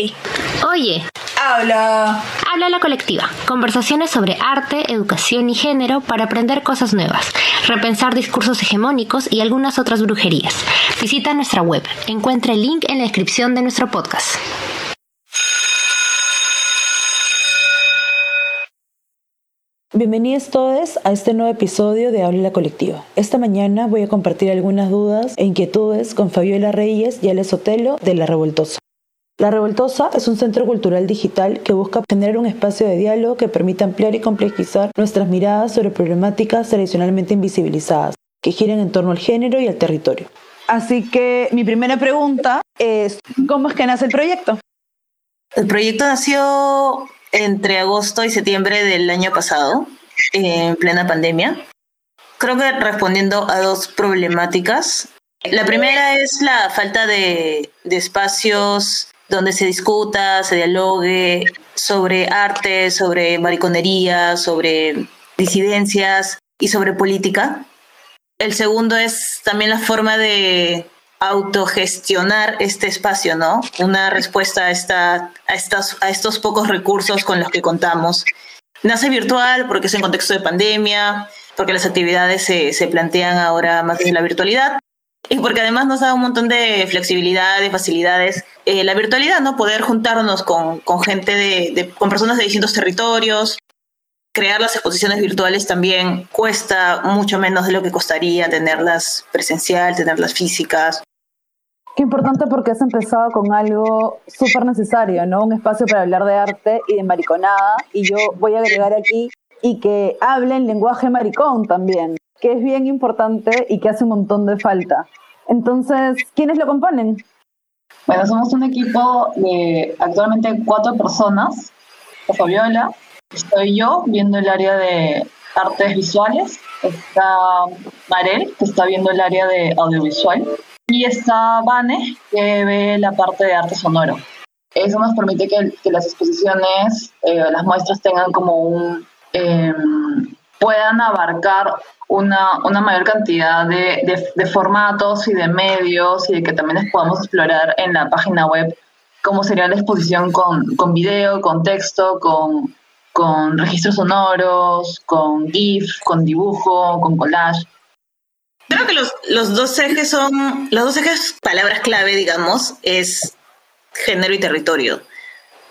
Hey. Oye. Habla. Habla la colectiva. Conversaciones sobre arte, educación y género para aprender cosas nuevas, repensar discursos hegemónicos y algunas otras brujerías. Visita nuestra web. Encuentra el link en la descripción de nuestro podcast. Bienvenidos todos a este nuevo episodio de Habla la Colectiva. Esta mañana voy a compartir algunas dudas e inquietudes con Fabiola Reyes y Ale Sotelo de La Revoltosa. La Revoltosa es un centro cultural digital que busca generar un espacio de diálogo que permita ampliar y complejizar nuestras miradas sobre problemáticas tradicionalmente invisibilizadas, que giran en torno al género y al territorio. Así que mi primera pregunta es, ¿cómo es que nace el proyecto? El proyecto nació entre agosto y septiembre del año pasado, en plena pandemia. Creo que respondiendo a dos problemáticas. La primera es la falta de, de espacios donde se discuta, se dialogue sobre arte, sobre mariconería, sobre disidencias y sobre política. El segundo es también la forma de autogestionar este espacio, ¿no? Una respuesta a, esta, a, estas, a estos pocos recursos con los que contamos. Nace virtual porque es en contexto de pandemia, porque las actividades se, se plantean ahora más desde la virtualidad y porque además nos da un montón de flexibilidad, de facilidades. Eh, la virtualidad, ¿no? Poder juntarnos con, gente de, de, con personas de distintos territorios, crear las exposiciones virtuales también cuesta mucho menos de lo que costaría tenerlas presencial, tenerlas físicas. Qué importante porque has empezado con algo súper necesario, ¿no? Un espacio para hablar de arte y de mariconada. Y yo voy a agregar aquí y que hablen lenguaje maricón también, que es bien importante y que hace un montón de falta. Entonces, ¿quiénes lo componen? Bueno, somos un equipo de actualmente cuatro personas. Fabiola, estoy yo viendo el área de artes visuales, está Marel, que está viendo el área de audiovisual, y está Vane, que ve la parte de arte sonoro. Eso nos permite que, las exposiciones, eh, las muestras tengan como un... Eh, puedan abarcar una, una mayor cantidad de, de, formatos y de medios y de que también les podamos explorar en la página web cómo sería la exposición con, con video, con texto, con, con registros sonoros, con GIF, con dibujo, con collage. Creo que los, los dos ejes son, los dos ejes, palabras clave, digamos, es género y territorio,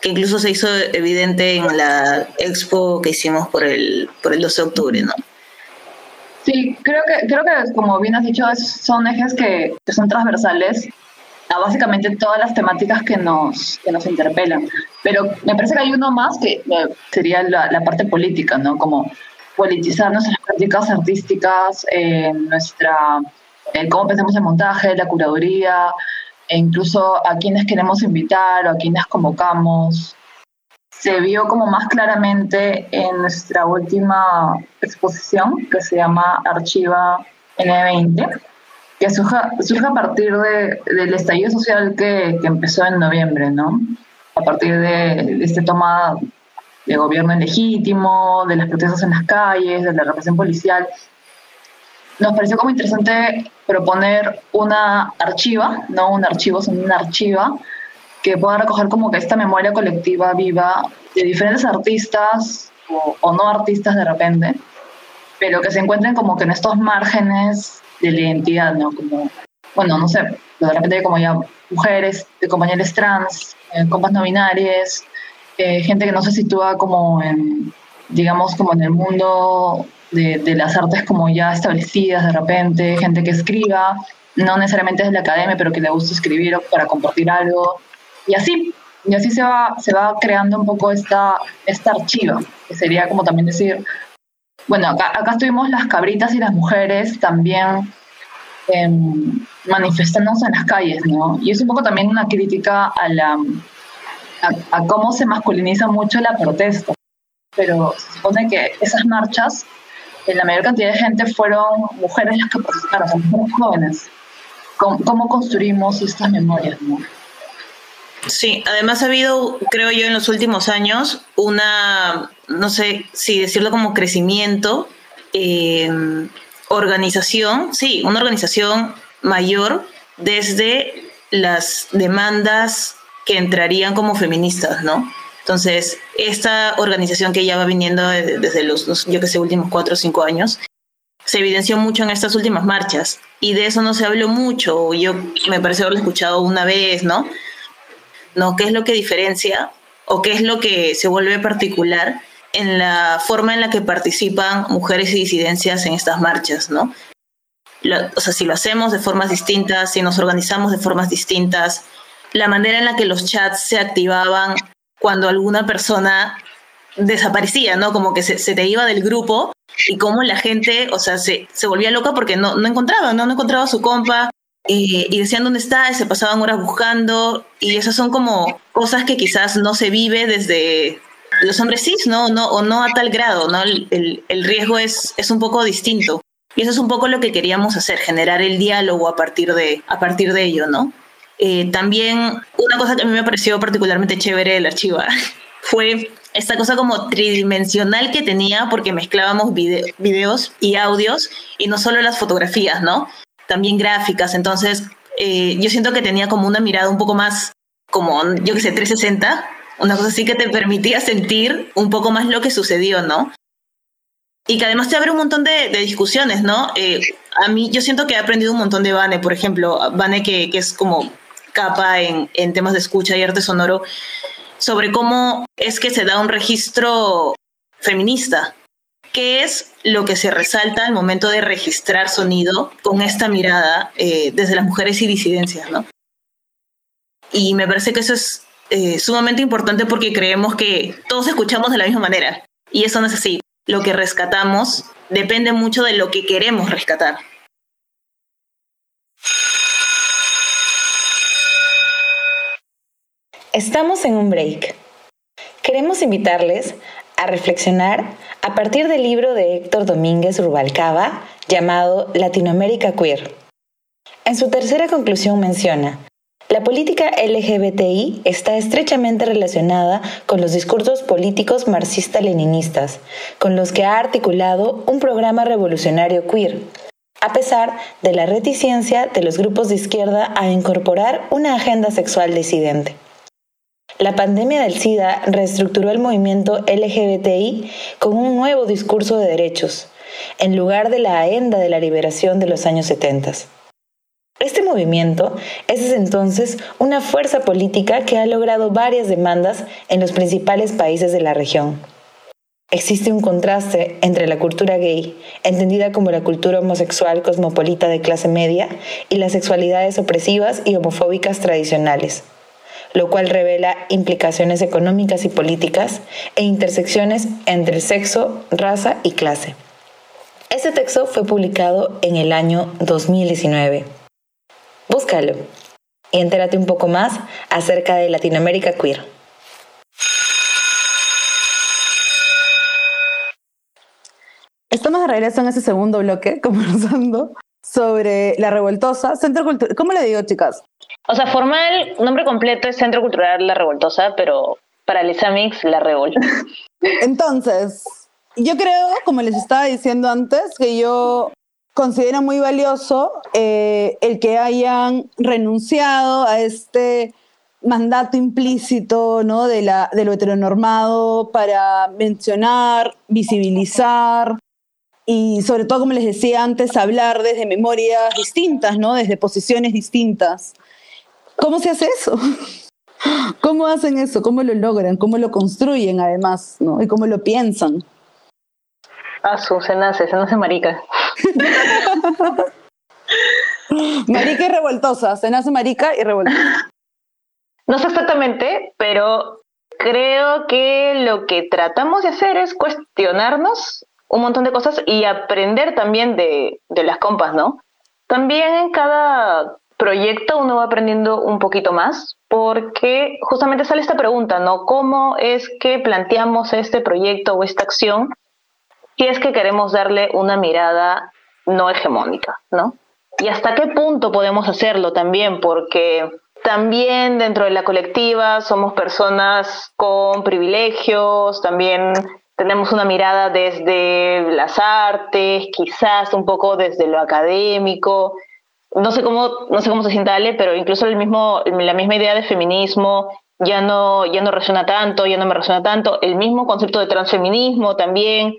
que incluso se hizo evidente en la expo que hicimos por el, por el 12 de octubre, ¿no? Sí, creo que, creo que como bien has dicho, son ejes que, que son transversales a básicamente todas las temáticas que nos, que nos interpelan. Pero me parece que hay uno más que sería la, la parte política, ¿no? Como politizar nuestras prácticas artísticas, eh, nuestra, eh, cómo pensamos el montaje, la curaduría, e incluso a quienes queremos invitar o a quienes convocamos. Se vio como más claramente en nuestra última exposición que se llama Archiva N20, que surge, surge a partir de, del estallido social que, que, empezó en noviembre, ¿no? A partir de, de esta toma de gobierno ilegítimo, de las protestas en las calles, de la represión policial. Nos pareció como interesante proponer una archiva, no un archivo, sino una archiva, que pueda recoger como que esta memoria colectiva viva de diferentes artistas o, no artistas de repente, pero que se encuentren como que en estos márgenes de la identidad, ¿no? Como, bueno, no sé, de repente como ya mujeres, de compañeros trans, eh, compas no binarias, eh, gente que no se sitúa como en, digamos, como en el mundo de, las artes como ya establecidas de repente, gente que escriba, no necesariamente desde la academia, pero que le gusta escribir para compartir algo, y así, y así se va, se va creando un poco esta, esta archiva, que sería como también decir, bueno, acá, acá estuvimos las cabritas y las mujeres también eh, manifestándose en las calles, ¿no? Y es un poco también una crítica a la a, a, cómo se masculiniza mucho la protesta. Pero se supone que esas marchas, la mayor cantidad de gente fueron mujeres las que son mujeres jóvenes. ¿Cómo, construimos estas memorias? Sí, además ha habido, creo yo, en los últimos años una, no sé si decirlo como crecimiento, eh, organización, sí, una organización mayor desde las demandas que entrarían como feministas, ¿no? Entonces, esta organización que ya va viniendo desde los, yo que sé, últimos cuatro o cinco años, se evidenció mucho en estas últimas marchas y de eso no se habló mucho. Yo me parece haberlo escuchado una vez, ¿no? ¿No? ¿Qué es lo que diferencia o qué es lo que se vuelve particular en la forma en la que participan mujeres y disidencias en estas marchas, ¿no? o sea, si lo hacemos de formas distintas, si nos organizamos de formas distintas, la manera en la que los chats se activaban cuando alguna persona desaparecía, ¿no? Como que se, te iba del grupo y como la gente, o sea, se, se volvía loca porque no, no encontraba, ¿no? No encontraba a su compa y, y decían dónde está y se pasaban horas buscando y esas son como cosas que quizás no se vive desde los hombres cis, ¿no? no o no a tal grado, ¿no? El, el, riesgo es, es un poco distinto. Y eso es un poco lo que queríamos hacer, generar el diálogo a partir de, a partir de ello, ¿no? Eh, también una cosa que a mí me pareció particularmente chévere del archivo fue esta cosa como tridimensional que tenía porque mezclábamos videos y audios y no solo las fotografías, ¿no? También gráficas. Entonces, eh, yo siento que tenía como una mirada un poco más como, yo qué sé, 360, una cosa así que te permitía sentir un poco más lo que sucedió, ¿no? Y que además te abre un montón de, discusiones, ¿no? Eh, a mí, yo siento que he aprendido un montón de Vane, por ejemplo, Vane que, que es como capa en, en temas de escucha y arte sonoro, sobre cómo es que se da un registro feminista, qué es lo que se resalta al momento de registrar sonido con esta mirada eh, desde las mujeres y disidencias, ¿no? Y me parece que eso es eh, sumamente importante porque creemos que todos escuchamos de la misma manera y eso no es así. Lo que rescatamos depende mucho de lo que queremos rescatar. Estamos en un break. Queremos invitarles a reflexionar a partir del libro de Héctor Domínguez Rubalcaba llamado Latinoamérica Queer. En su tercera conclusión menciona, la política LGBTI está estrechamente relacionada con los discursos políticos marxista-leninistas, con los que ha articulado un programa revolucionario queer, a pesar de la reticencia de los grupos de izquierda a incorporar una agenda sexual disidente. La pandemia del SIDA reestructuró el movimiento LGBTI con un nuevo discurso de derechos, en lugar de la agenda de la liberación de los años 70. Este movimiento es desde entonces una fuerza política que ha logrado varias demandas en los principales países de la región. Existe un contraste entre la cultura gay, entendida como la cultura homosexual cosmopolita de clase media, y las sexualidades opresivas y homofóbicas tradicionales, lo cual revela implicaciones económicas y políticas e intersecciones entre sexo, raza y clase. Este texto fue publicado en el año 2019. Búscalo y entérate un poco más acerca de Latinoamérica Queer. Estamos de regreso en ese segundo bloque conversando sobre la revoltosa Centro Cultural. ¿Cómo le digo, chicas? O sea, formal, nombre completo es Centro Cultural La Revoltosa, pero para el Examix, La Revol. Entonces, yo creo, como les estaba diciendo antes, que yo considero muy valioso eh, el que hayan renunciado a este mandato implícito ¿no? de, la, de lo heteronormado para mencionar, visibilizar, y sobre todo, como les decía antes, hablar desde memorias distintas, ¿no? Desde posiciones distintas. ¿Cómo se hace eso? ¿Cómo hacen eso? ¿Cómo lo logran? ¿Cómo lo construyen además? ¿no? ¿Y cómo lo piensan? Ah, su, se nace, se nace marica. marica y revoltosa, se nace marica y revoltosa. No sé exactamente, pero creo que lo que tratamos de hacer es cuestionarnos un montón de cosas y aprender también de, de las compas, ¿no? También en cada proyecto uno va aprendiendo un poquito más porque justamente sale esta pregunta, ¿no? ¿Cómo es que planteamos este proyecto o esta acción si es que queremos darle una mirada no hegemónica, ¿no? Y hasta qué punto podemos hacerlo también, porque también dentro de la colectiva somos personas con privilegios, también tenemos una mirada desde las artes, quizás un poco desde lo académico, no sé cómo, no sé cómo se sienta Ale, pero incluso el mismo, la misma idea de feminismo ya no, ya no resuena tanto, ya no me resuena tanto. El mismo concepto de transfeminismo también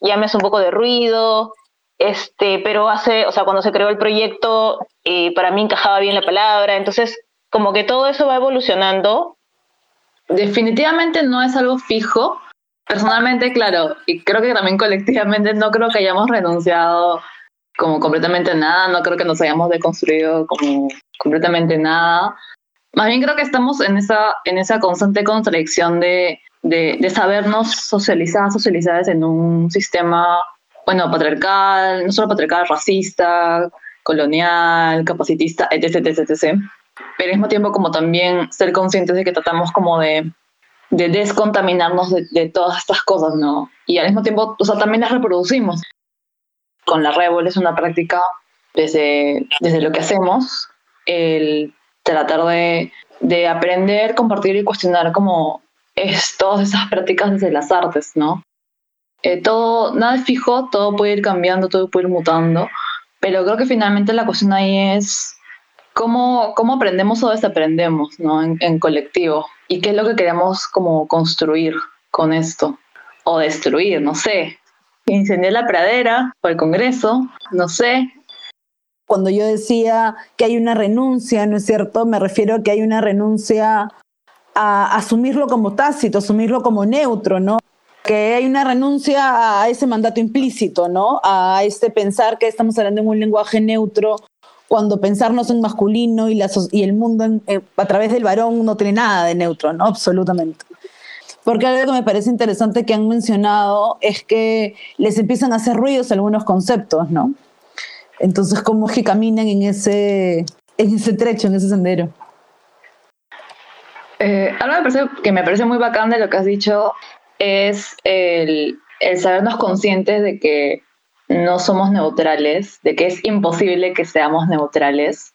ya me hace un poco de ruido. Este, pero hace, o sea, cuando se creó el proyecto, eh, para mí encajaba bien la palabra. Entonces, como que todo eso va evolucionando. Definitivamente no es algo fijo. Personalmente, claro, y creo que también colectivamente no creo que hayamos renunciado como completamente nada, no creo que nos hayamos deconstruido como completamente nada. Más bien creo que estamos en esa, en esa constante contradicción de, de, de sabernos socializadas, socializadas en un sistema, bueno, patriarcal, no solo patriarcal, racista, colonial, capacitista, etc, etc, etc. Pero al mismo tiempo como también ser conscientes de que tratamos como de, de descontaminarnos de, de, todas estas cosas, ¿no? Y al mismo tiempo, o sea, también las reproducimos con la Revol es una práctica desde, desde lo que hacemos, el tratar de, de aprender, compartir y cuestionar como es todas esas prácticas desde las artes, ¿no? Eh, todo, nada es fijo, todo puede ir cambiando, todo puede ir mutando, pero creo que finalmente la cuestión ahí es cómo, cómo aprendemos o desaprendemos, ¿no? En, en colectivo, y qué es lo que queremos como construir con esto, o destruir, no sé, incendiar la pradera o el Congreso, no sé. Cuando yo decía que hay una renuncia, ¿no es cierto? Me refiero a que hay una renuncia a asumirlo como tácito, asumirlo como neutro, ¿no? Que hay una renuncia a ese mandato implícito, ¿no? A este pensar que estamos hablando en un lenguaje neutro cuando pensarnos en masculino y, la, y el mundo eh, a través del varón no tiene nada de neutro, ¿no? Absolutamente. Porque algo que me parece interesante que han mencionado es que les empiezan a hacer ruidos algunos conceptos, ¿no? Entonces, ¿cómo es que caminan en ese, en ese trecho, en ese sendero? Eh, algo me parece, que me parece muy bacán de lo que has dicho es el, el sabernos conscientes de que no somos neutrales, de que es imposible que seamos neutrales,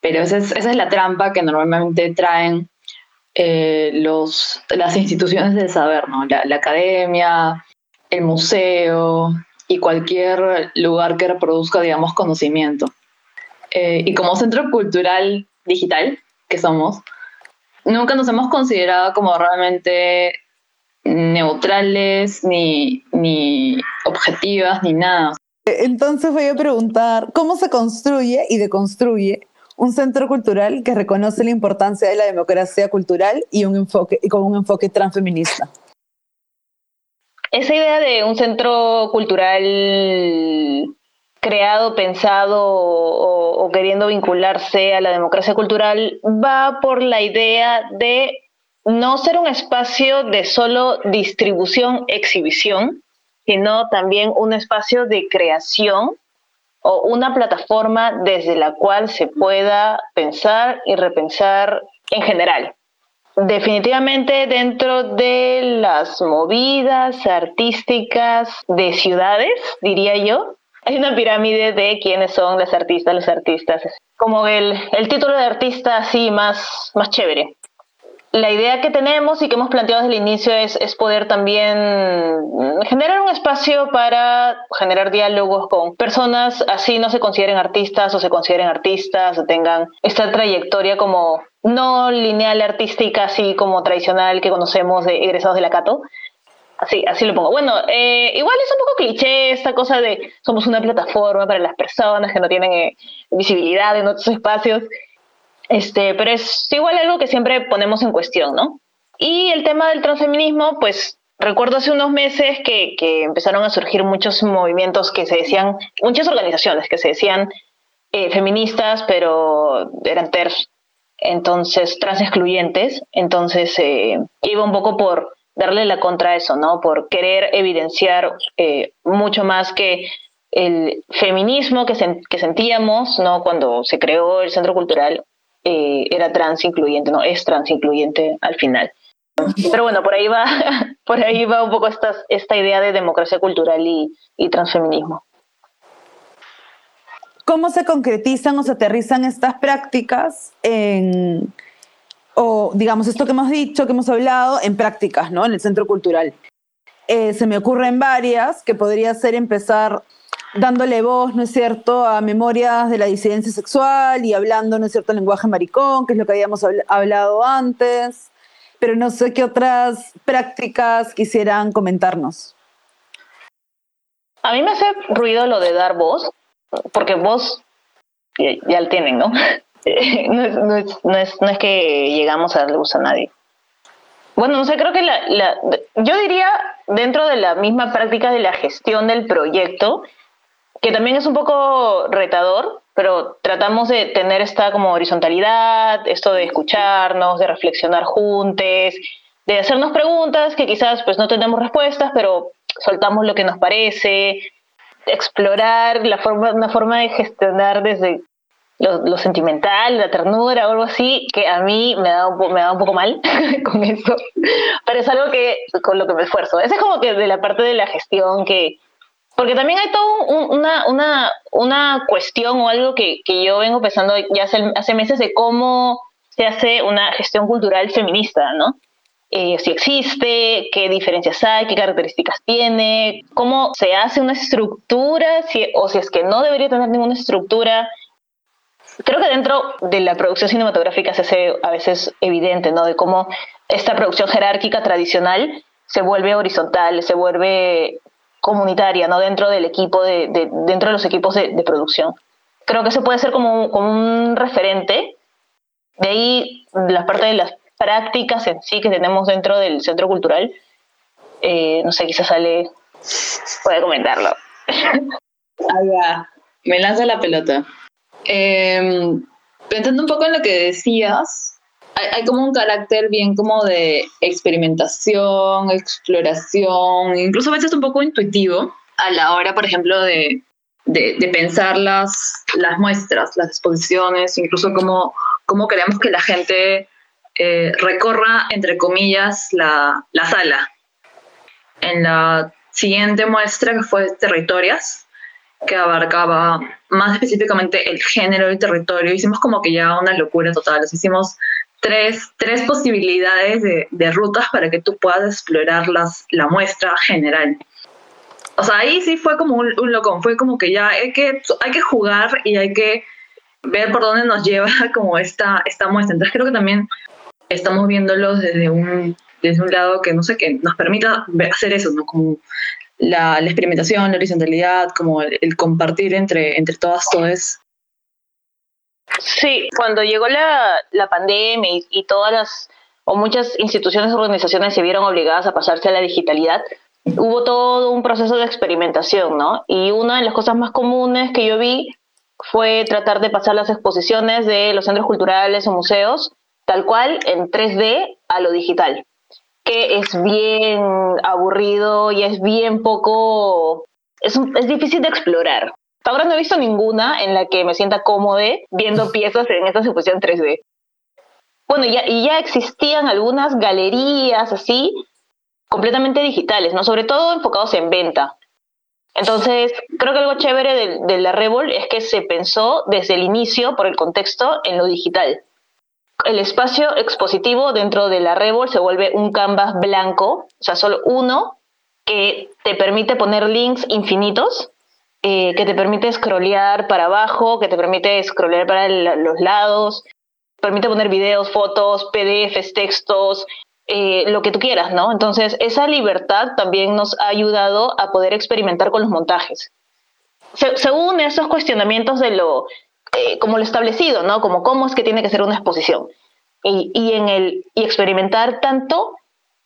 pero esa es, esa es la trampa que normalmente traen eh, los, las instituciones del saber, ¿no? La, academia, el museo y cualquier lugar que reproduzca, digamos, conocimiento. Eh, y como centro cultural digital que somos, nunca nos hemos considerado como realmente neutrales, ni, ni objetivas, ni nada. Entonces voy a preguntar, ¿cómo se construye y deconstruye un centro cultural que reconoce la importancia de la democracia cultural y, un enfoque, y con un enfoque transfeminista. Esa idea de un centro cultural creado, pensado o, o, queriendo vincularse a la democracia cultural va por la idea de no ser un espacio de solo distribución, exhibición, sino también un espacio de creación o una plataforma desde la cual se pueda pensar y repensar en general. Definitivamente dentro de las movidas artísticas de ciudades, diría yo, hay una pirámide de quiénes son las artistas, los artistas, como el, el título de artista así más, más chévere la idea que tenemos y que hemos planteado desde el inicio es, es, poder también generar un espacio para generar diálogos con personas así no se consideren artistas o se consideren artistas o tengan esta trayectoria como no lineal artística así como tradicional que conocemos de egresados de la Cato. Así, así lo pongo. Bueno, eh, igual es un poco cliché esta cosa de somos una plataforma para las personas que no tienen eh, visibilidad en otros espacios. Este, pero es igual algo que siempre ponemos en cuestión, ¿no? Y el tema del transfeminismo, pues recuerdo hace unos meses que, que empezaron a surgir muchos movimientos que se decían, muchas organizaciones que se decían eh, feministas, pero eran TERF, entonces trans excluyentes, entonces eh, iba un poco por darle la contra a eso, ¿no? Por querer evidenciar eh, mucho más que el feminismo que, sen que sentíamos, ¿no? Cuando se creó el Centro Cultural eh, era trans incluyente, no es trans incluyente al final. Pero bueno, por ahí va, por ahí va un poco esta, esta idea de democracia cultural y, transfeminismo. ¿Cómo se concretizan o se aterrizan estas prácticas en, o digamos, esto que hemos dicho, que hemos hablado, en prácticas, ¿no? En el centro cultural. Eh, se me ocurren varias, que podría ser empezar dándole voz, ¿no es cierto?, a memorias de la disidencia sexual y hablando, ¿no es cierto?, lenguaje maricón, que es lo que habíamos hablado antes, pero no sé qué otras prácticas quisieran comentarnos. A mí me hace ruido lo de dar voz, porque voz ya, lo tienen, ¿no? no, es, no, es, que llegamos a darle voz a nadie. Bueno, no sé, creo que la, yo diría dentro de la misma práctica de la gestión del proyecto, que también es un poco retador, pero tratamos de tener esta como horizontalidad, esto de escucharnos, de reflexionar juntos, de hacernos preguntas que quizás pues no tenemos respuestas, pero soltamos lo que nos parece, explorar la forma, una forma de gestionar desde lo, sentimental, la ternura algo así, que a mí me da un, me da un poco mal con eso, pero es algo que con lo que me esfuerzo. Esa es como que de la parte de la gestión que... Porque también hay toda una, una, una cuestión o algo que, que yo vengo pensando ya hace, hace meses de cómo se hace una gestión cultural feminista, ¿no? Eh, si existe, qué diferencias hay, qué características tiene, cómo se hace una estructura, si, o si es que no debería tener ninguna estructura, creo que dentro de la producción cinematográfica se hace a veces evidente, ¿no? De cómo esta producción jerárquica tradicional se vuelve horizontal, se vuelve comunitaria, ¿no? Dentro del equipo, de, dentro de los equipos de, producción. Creo que eso puede ser como, como un referente. De ahí la parte de las prácticas en sí que tenemos dentro del centro cultural. Eh, no sé, quizás sale, puede comentarlo. Ahí va, me lanza la pelota. Eh, pensando un poco en lo que decías, hay, como un carácter bien como de experimentación, exploración, incluso a veces un poco intuitivo a la hora, por ejemplo, de, de, pensar las, las muestras, las exposiciones, incluso cómo, cómo queremos que la gente eh, recorra, entre comillas, la, la sala. En la siguiente muestra, que fue Territorias, que abarcaba más específicamente el género y territorio. Hicimos como que ya una locura total. hicimos tres, tres posibilidades de, de, rutas para que tú puedas explorar las, la muestra general. O sea, ahí sí fue como un, un locón. Fue como que ya hay que, hay que jugar y hay que ver por dónde nos lleva como esta, esta muestra. Entonces creo que también estamos viéndolo desde un, desde un lado que, no sé, que nos permita hacer eso, ¿no? Como la, experimentación, la horizontalidad, como el, compartir entre, entre todas, todos. Sí, cuando llegó la, la pandemia y, todas las, o muchas instituciones o organizaciones se vieron obligadas a pasarse a la digitalidad, hubo todo un proceso de experimentación, ¿no? Y una de las cosas más comunes que yo vi fue tratar de pasar las exposiciones de los centros culturales o museos tal cual en 3D a lo digital que es bien aburrido y es bien poco, es, es difícil de explorar. Hasta ahora no he visto ninguna en la que me sienta cómodo viendo piezas en esta exposición 3D. Bueno, ya, y ya existían algunas galerías así, completamente digitales, ¿no? Sobre todo enfocados en venta. Entonces, creo que algo chévere de, de la Revol es que se pensó desde el inicio, por el contexto, en lo digital el espacio expositivo dentro de la Revol se vuelve un canvas blanco, o sea, solo uno, que te permite poner links infinitos, eh, que te permite scrollear para abajo, que te permite scrollear para los lados, permite poner videos, fotos, PDFs, textos, eh, lo que tú quieras, ¿no? Entonces, esa libertad también nos ha ayudado a poder experimentar con los montajes. según esos cuestionamientos de lo eh, como lo establecido, ¿no? Como cómo es que tiene que ser una exposición. Y, y, en el, y experimentar tanto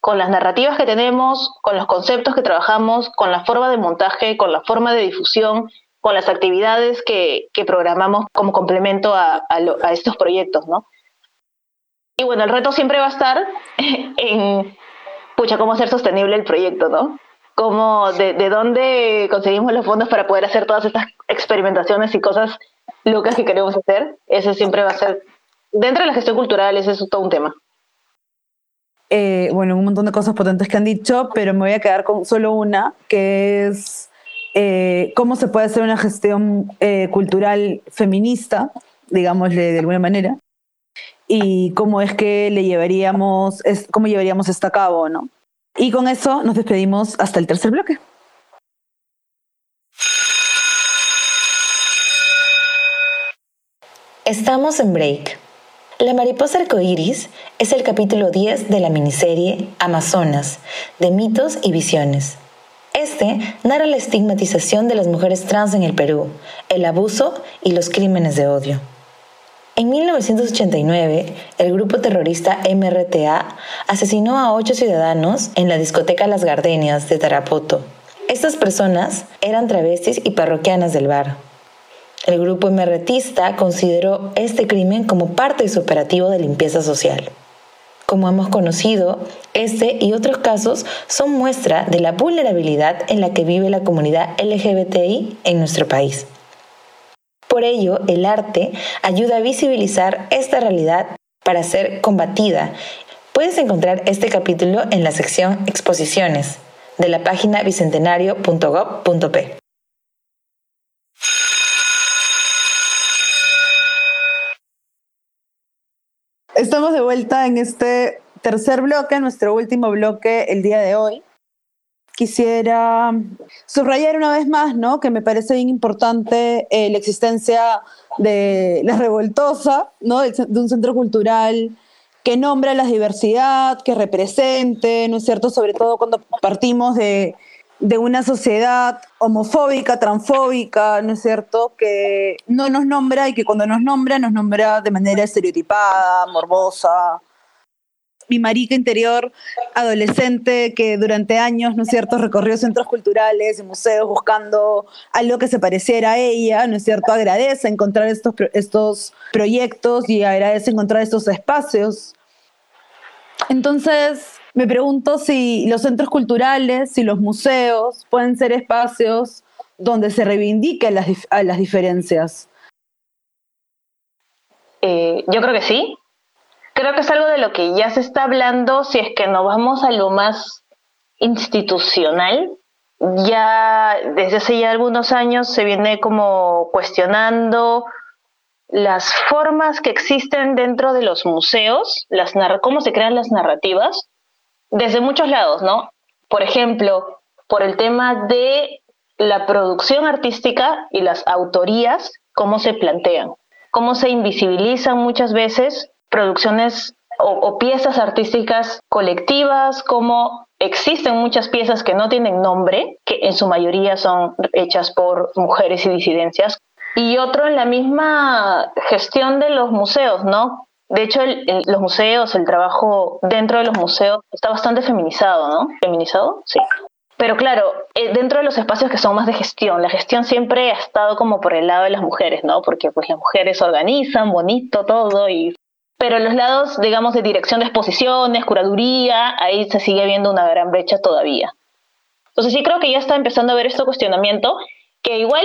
con las narrativas que tenemos, con los conceptos que trabajamos, con la forma de montaje, con la forma de difusión, con las actividades que, que programamos como complemento a, a, estos proyectos, ¿no? Y bueno, el reto siempre va a estar en, pucha, cómo hacer sostenible el proyecto, ¿no? Cómo, de, de dónde conseguimos los fondos para poder hacer todas estas experimentaciones y cosas locas que queremos hacer, ese siempre va a ser, dentro de la gestión cultural, ese es todo un tema eh, bueno, un montón de cosas potentes que han dicho, pero me voy a quedar con solo una, que es eh, cómo se puede hacer una gestión eh, cultural feminista, digámosle de alguna manera, y cómo es que le llevaríamos, es, cómo llevaríamos esto a cabo, ¿no? Y con eso nos despedimos hasta el tercer bloque. Estamos en break. La mariposa arcoíris es el capítulo 10 de la miniserie Amazonas, de mitos y visiones. Este narra la estigmatización de las mujeres trans en el Perú, el abuso y los crímenes de odio. En 1989, el grupo terrorista MRTA asesinó a ocho ciudadanos en la discoteca Las Gardenias de Tarapoto. Estas personas eran travestis y parroquianas del bar. El grupo emerretista consideró este crimen como parte de su operativo de limpieza social. Como hemos conocido, este y otros casos son muestra de la vulnerabilidad en la que vive la comunidad LGBTI en nuestro país. Por ello, el arte ayuda a visibilizar esta realidad para ser combatida. Puedes encontrar este capítulo en la sección Exposiciones de la página bicentenario.gov.p. Estamos de vuelta en este tercer bloque, nuestro último bloque el día de hoy. Quisiera subrayar una vez más, ¿no? Que me parece bien importante eh, la existencia de la Revoltosa, ¿no? De, un centro cultural que nombra la diversidad, que represente, ¿no es cierto? Sobre todo cuando partimos de, de una sociedad homofóbica, transfóbica, ¿no es cierto?, que no nos nombra y que cuando nos nombra, nos nombra de manera estereotipada, morbosa. Mi marica interior, adolescente, que durante años, ¿no es cierto?, recorrió centros culturales y museos buscando algo que se pareciera a ella, ¿no es cierto?, agradece encontrar estos, estos proyectos y agradece encontrar estos espacios. Entonces, me pregunto si los centros culturales, si los museos pueden ser espacios donde se reivindiquen las, las diferencias. Eh, yo creo que sí. Creo que es algo de lo que ya se está hablando si es que nos vamos a lo más institucional. Ya desde hace ya algunos años se viene como cuestionando las formas que existen dentro de los museos, las cómo se crean las narrativas, desde muchos lados, ¿no? Por ejemplo, por el tema de la producción artística y las autorías, cómo se plantean, cómo se invisibilizan muchas veces producciones o, o piezas artísticas colectivas, cómo existen muchas piezas que no tienen nombre, que en su mayoría son hechas por mujeres y disidencias, y otro en la misma gestión de los museos, ¿no? De hecho, los museos, el trabajo dentro de los museos está bastante feminizado, ¿no? ¿Feminizado? Sí. Pero claro, eh, dentro de los espacios que son más de gestión, la gestión siempre ha estado como por el lado de las mujeres, ¿no? Porque pues las mujeres organizan bonito todo y... Pero los lados, digamos, de dirección de exposiciones, curaduría, ahí se sigue viendo una gran brecha todavía. Entonces sí creo que ya está empezando a haber este cuestionamiento, que igual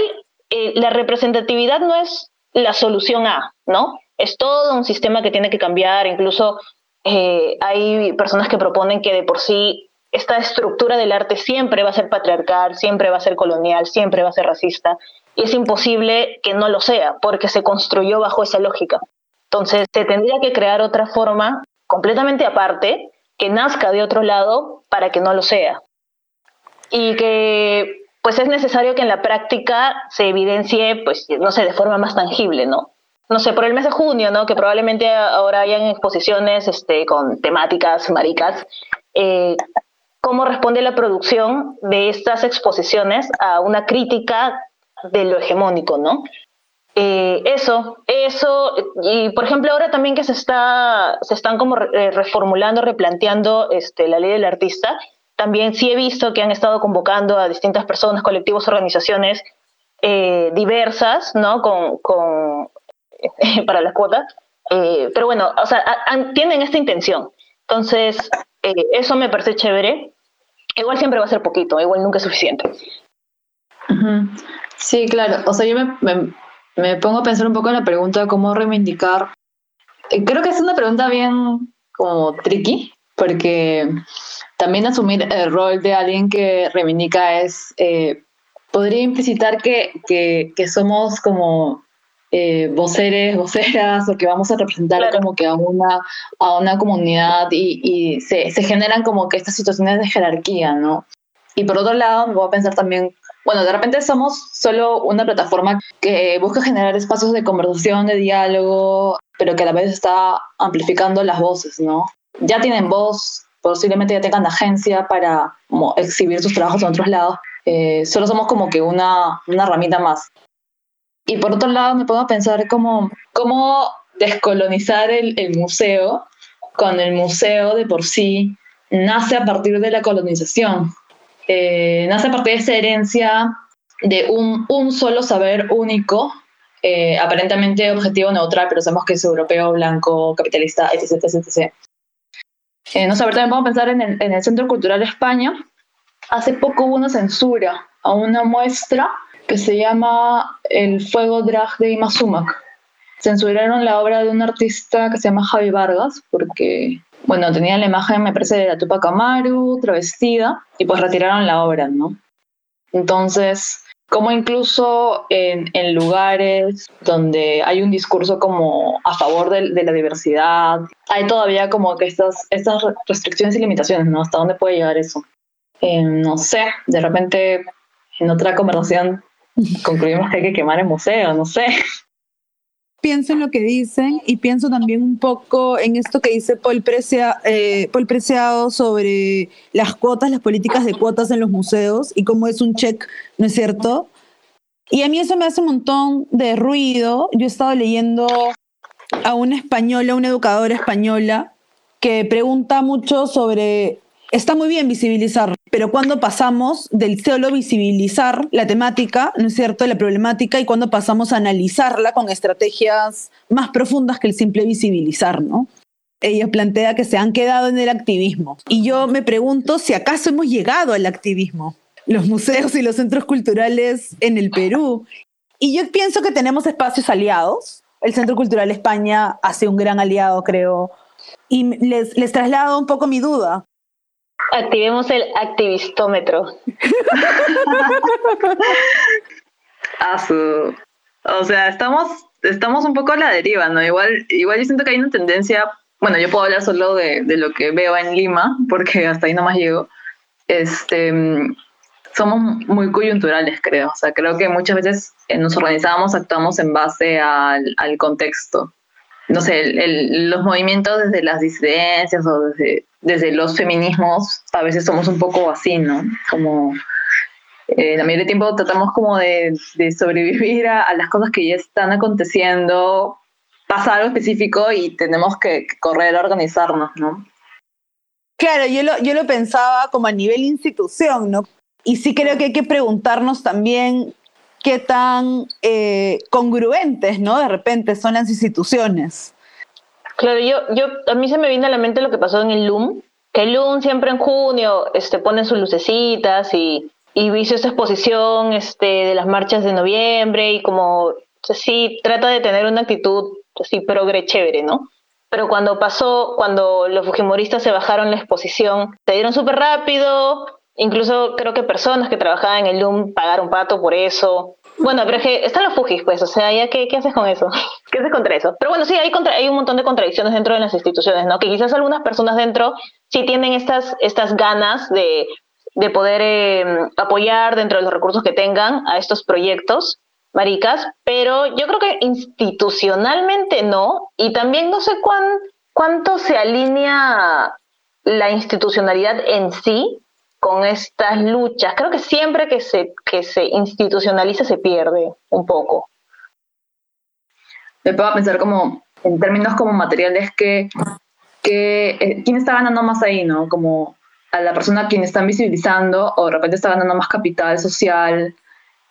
eh, la representatividad no es la solución A, ¿no? Es todo un sistema que tiene que cambiar, incluso eh, hay personas que proponen que de por sí esta estructura del arte siempre va a ser patriarcal, siempre va a ser colonial, siempre va a ser racista, y es imposible que no lo sea, porque se construyó bajo esa lógica. Entonces, se tendría que crear otra forma completamente aparte, que nazca de otro lado para que no lo sea. Y que pues es necesario que en la práctica se evidencie, pues, no sé, de forma más tangible, ¿no? No sé, por el mes de junio, ¿no? Que probablemente ahora hayan exposiciones este, con temáticas maricas. Eh, ¿Cómo responde la producción de estas exposiciones a una crítica de lo hegemónico, ¿no? Eh, eso, eso, y por ejemplo ahora también que se está, se están como eh, reformulando, replanteando este, la ley del artista, también sí he visto que han estado convocando a distintas personas, colectivos, organizaciones diversas, ¿no? Con, para las cuotas. Eh, pero bueno, o sea, tienen esta intención. Entonces, eh, eso me parece chévere. Igual siempre va a ser poquito, igual nunca es suficiente. Sí, claro. O sea, yo me, me, pongo a pensar un poco en la pregunta de cómo reivindicar. Eh, creo que es una pregunta bien como tricky, porque también asumir el rol de alguien que reivindica es, podría implicitar que, que, que somos como eh, voceres, voceras, o que vamos a representar como que a una, a una comunidad y, y se, se, generan como que estas situaciones de jerarquía, ¿no? Y por otro lado, me voy a pensar también bueno, de repente somos solo una plataforma que busca generar espacios de conversación, de diálogo, pero que a la vez está amplificando las voces, ¿no? Ya tienen voz, posiblemente ya tengan agencia para exhibir sus trabajos en otros lados. Eh, solo somos como que una, una ramita más. Y por otro lado, me pongo a pensar cómo, cómo descolonizar el, el museo cuando el museo de por sí nace a partir de la colonización. Eh, nace a partir de esa herencia de un, un solo saber único, eh, aparentemente objetivo neutral, pero sabemos que es europeo, blanco, capitalista, etc. etc, Eh, no sé, también vamos a pensar en el, en el Centro Cultural España. Hace poco hubo una censura a una muestra que se llama El Fuego Drag de Imazumac. Censuraron la obra de un artista que se llama Javi Vargas porque bueno, tenían la imagen, me parece, de la Tupac Amaru, travestida, y pues retiraron la obra, ¿no? Entonces, como incluso en, en lugares donde hay un discurso como a favor de, de, la diversidad, hay todavía como que estas, estas restricciones y limitaciones, ¿no? ¿Hasta dónde puede llegar eso? Eh, no sé, de repente en otra conversación concluimos que hay que quemar el museo, no sé pienso en lo que dicen y pienso también un poco en esto que dice eh, Paul Preciado sobre las cuotas, las políticas de cuotas en los museos y cómo es un check, ¿no es cierto? Y a mí eso me hace un montón de ruido. Yo he estado leyendo a una española, una educadora española, que pregunta mucho sobre está muy bien visibilizar, pero cuando pasamos del solo visibilizar la temática, ¿no es cierto?, la problemática, y cuando pasamos a analizarla con estrategias más profundas que el simple visibilizar, ¿no? Ella plantea que se han quedado en el activismo. Y yo me pregunto si acaso hemos llegado al activismo, los museos y los centros culturales en el Perú. Y yo pienso que tenemos espacios aliados. El Centro Cultural España hace un gran aliado, creo. Y les, les traslado un poco mi duda. Activemos el activistómetro. O sea, estamos, estamos un poco a la deriva, ¿no? Igual, igual yo siento que hay una tendencia, bueno, yo puedo hablar solo de, de lo que veo en Lima, porque hasta ahí nomás llego. Este, somos muy coyunturales, creo. O sea, creo que muchas veces eh, nos organizamos, actuamos en base al, al contexto. No sé, el, los movimientos desde las disidencias o desde desde los feminismos a veces somos un poco así, ¿no? Como eh, la mayoría del tiempo tratamos como de, sobrevivir a, las cosas que ya están aconteciendo, pasa algo específico y tenemos que, que correr a organizarnos, ¿no? Claro, yo lo, yo lo pensaba como a nivel institución, ¿no? Y sí creo que hay que preguntarnos también qué tan eh, congruentes, ¿no? De repente son las instituciones. Claro, yo, yo, a mí se me viene a la mente lo que pasó en el LUM, que el LUM siempre en junio este, pone sus lucecitas y, y hizo esta exposición este, de las marchas de noviembre y como, sí, trata de tener una actitud así progre chévere, ¿no? Pero cuando pasó, cuando los fujimoristas se bajaron la exposición, se dieron súper rápido, incluso creo que personas que trabajaban en el LUM pagaron pato por eso. Bueno, pero es que están los fujis, pues, o sea, ¿ya qué, qué haces con eso? ¿Qué haces contra eso? Pero bueno, sí, hay, contra, hay un montón de contradicciones dentro de las instituciones, ¿no? Que quizás algunas personas dentro sí tienen estas, estas ganas de, de poder eh, apoyar dentro de los recursos que tengan a estos proyectos, maricas, pero yo creo que institucionalmente no, y también no sé cuán, cuánto se alinea la institucionalidad en sí con estas luchas. Creo que siempre que se, que se institucionaliza se pierde un poco. Me puedo pensar como en términos como materiales que, que eh, quién está ganando más ahí, ¿no? Como a la persona a quien están visibilizando o de repente está ganando más capital social,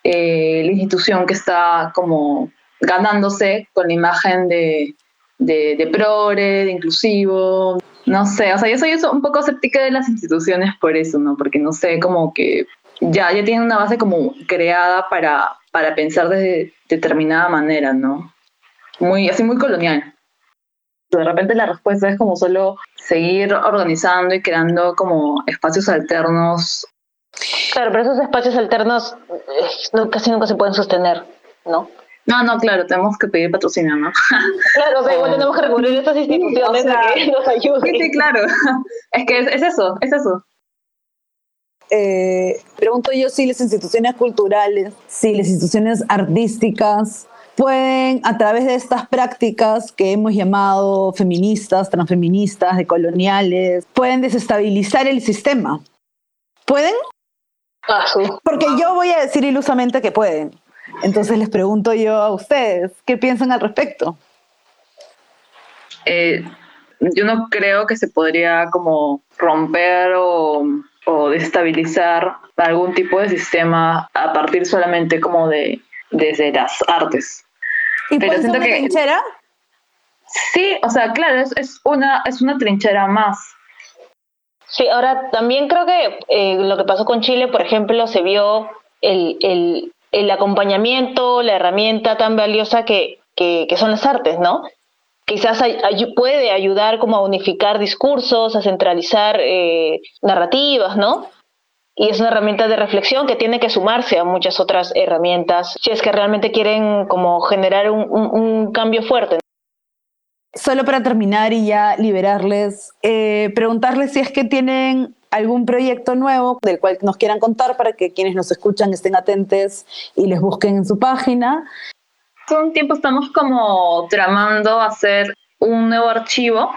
eh, la institución que está como ganándose con la imagen de, de, de de inclusivo, no sé, o sea, yo soy un poco escéptica de las instituciones por eso, ¿no? Porque no sé, como que ya, ya tienen una base como creada para, para pensar de determinada manera, ¿no? Muy, así muy colonial. De repente la respuesta es como solo seguir organizando y creando como espacios alternos. Claro, pero esos espacios alternos eh, casi nunca se pueden sostener, ¿no? No, no, claro, tenemos que pedir patrocinio, ¿no? Claro, o sea, igual tenemos que recurrir a estas instituciones o sea, que nos ayuden. Sí, sí, claro. Es que es, es, eso, es eso. eh, pregunto yo si las instituciones culturales, si las instituciones artísticas pueden, a través de estas prácticas que hemos llamado feministas, transfeministas, decoloniales, pueden desestabilizar el sistema. ¿Pueden? Ah, sí. Porque yo voy a decir ilusamente que pueden. Entonces les pregunto yo a ustedes, ¿qué piensan al respecto? Eh, yo no creo que se podría como romper o, o desestabilizar algún tipo de sistema a partir solamente como de desde las artes. ¿Y Pero siento una que- trinchera? Sí, o sea, claro, es, es una, es una trinchera más. Sí, ahora también creo que eh, lo que pasó con Chile, por ejemplo, se vio el, el, el acompañamiento, la herramienta tan valiosa que, que, son las artes, ¿no? Quizás puede ayudar como a unificar discursos, a centralizar eh, narrativas, ¿no? Y es una herramienta de reflexión que tiene que sumarse a muchas otras herramientas si es que realmente quieren como generar un, un- un cambio fuerte. Solo para terminar y ya liberarles, eh, preguntarles si es que tienen algún proyecto nuevo del cual nos quieran contar para que quienes nos escuchan estén atentos y les busquen en su página. Hace un tiempo estamos como tramando hacer un nuevo archivo,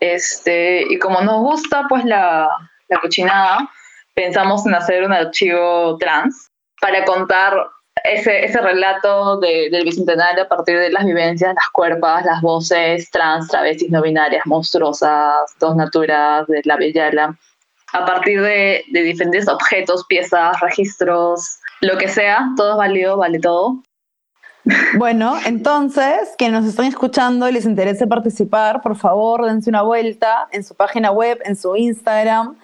este, y como nos gusta pues la, la cochinada, pensamos en hacer un archivo trans para contar ese, ese relato de- del bicentenario a partir de las vivencias, las cuerpas, las voces trans, travestis, no binarias, monstruosas, dos naturas, de la Bellala, a partir de, diferentes objetos, piezas, registros, lo que sea, todo es válido, vale todo. Bueno, entonces, que nos están escuchando y les interese participar, por favor, dense una vuelta en su página web, en su Instagram.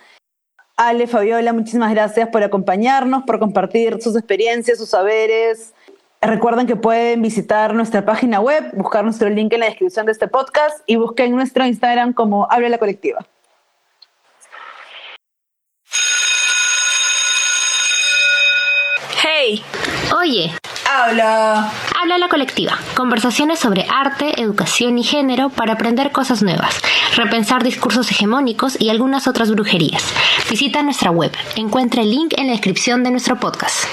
Ale, Fabiola, muchísimas gracias por acompañarnos, por compartir sus experiencias, sus saberes. Recuerden que pueden visitar nuestra página web, buscar nuestro link en la descripción de este podcast y busquen nuestro Instagram como Habla la Colectiva. Hey. Oye, Habla. Habla la colectiva. Conversaciones sobre arte, educación y género para aprender cosas nuevas, repensar discursos hegemónicos y algunas otras brujerías. Visita nuestra web. Encuentra el link en la descripción de nuestro podcast.